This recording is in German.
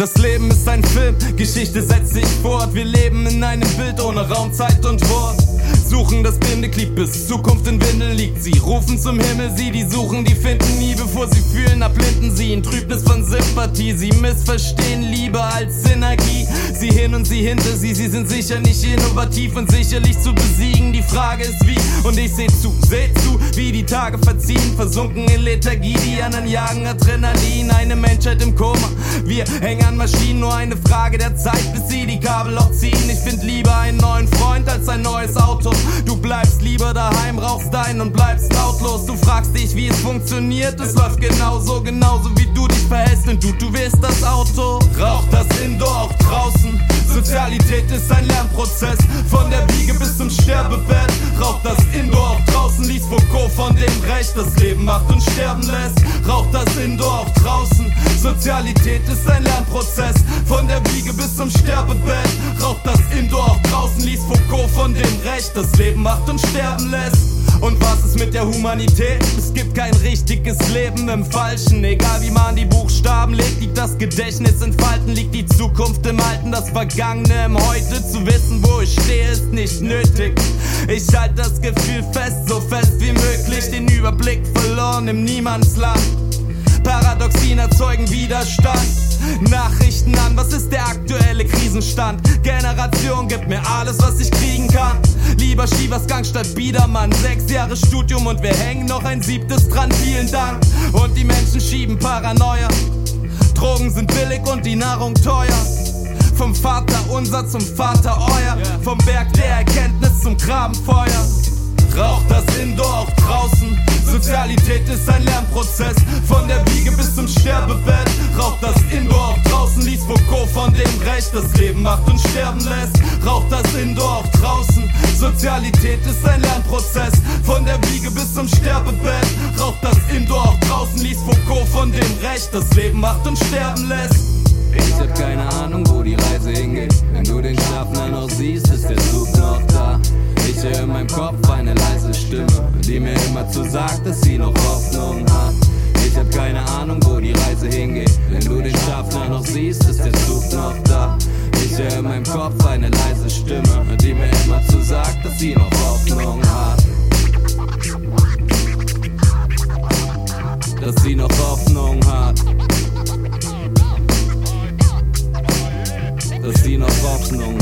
Das Leben ist ein Film, Geschichte setzt sich fort. Wir leben in einem Bild ohne Raum, Zeit und Wort. Suchen das Bindeglied, bis Zukunft in Windeln liegt. Sie rufen zum Himmel, sie, die suchen, die finden nie, bevor sie fühlen, erblinden sie in Trübnis von Sympathie. Sie missverstehen Liebe als Synergie. Und sie hinter sie, sie sind sicher nicht innovativ und sicherlich zu besiegen. Die Frage ist wie, und ich seh zu, seh zu, wie die Tage verziehen, versunken in Lethargie. Die anderen jagen Adrenalin, eine Menschheit im Koma. Wir hängen an Maschinen, nur eine Frage der Zeit, bis sie die Kabel auch ziehen. Ich find lieber einen neuen Freund als ein neues Auto. Du bleibst lieber daheim, rauchst ein und bleibst lautlos. Du fragst dich, wie es funktioniert. Es läuft genauso, genauso wie du dich verhältst. Denn du, du wirst das Auto. Rauch das Indoor auch draußen. Sozialität ist ein Lernprozess. Von der Wiege bis zum Sterbebett. Rauch das Indoor auch draußen. Lies Foucault von dem Recht, das Leben macht und sterben lässt. Rauch das Indoor auch draußen. Sozialität ist ein Lernprozess. Von der Wiege bis zum Sterbebett. Rauch das Indoor auch draußen. Lies Foucault von dem Recht, das Leben macht und sterben lässt. Und was ist mit der Humanität? Es gibt kein richtiges Leben im Falschen. Egal wie man die Buchstaben legt, liegt das Gedächtnis in Falten, liegt die Zukunft im Alten, das Vergangene im Heute. Zu wissen, wo ich stehe, ist nicht nötig. Ich halte das Gefühl fest, so fest wie möglich, den Überblick verloren im Niemandsland. Paradoxien erzeugen Widerstand. Nachrichten an, was ist der aktuelle Krisenstand? Generation gibt mir alles, was ich kriegen kann. Lieber Schievers Gang statt Biedermann. Sechs Jahre Studium und wir hängen noch ein siebtes dran. Vielen Dank. Und die Menschen schieben Paranoia. Drogen sind billig und die Nahrung teuer. Vom Vater unser zum Vater euer. Vom Berg der Erkenntnis zum Grabenfeuer. Rauch das Indoor auch draußen. Sozialität ist ein Lernprozess. Von der Wiege bis zum Sterbebett. Rauch das Indoor auch draußen. Lies Foucault von dem Recht, das Leben macht und sterben lässt. Rauch das Indoor auch draußen. Sozialität ist ein Lernprozess. Von der Wiege bis zum Sterbebett. Rauch das Indoor auch draußen. Lies Foucault von dem Recht, das Leben macht und sterben lässt. Ich hab keine Ahnung, wo die Reise hingeht. Wenn du den Schaffner noch siehst, ist der Zug die mir immer zu sagt, dass sie noch Hoffnung hat. Ich hab keine Ahnung, wo die Reise hingeht. Wenn du den Schaffner noch siehst, ist der Zug noch da. Ich höre in meinem Kopf eine leise Stimme, die mir immer zu sagt, dass sie noch Hoffnung hat. Dass sie noch Hoffnung hat. Dass sie noch Hoffnung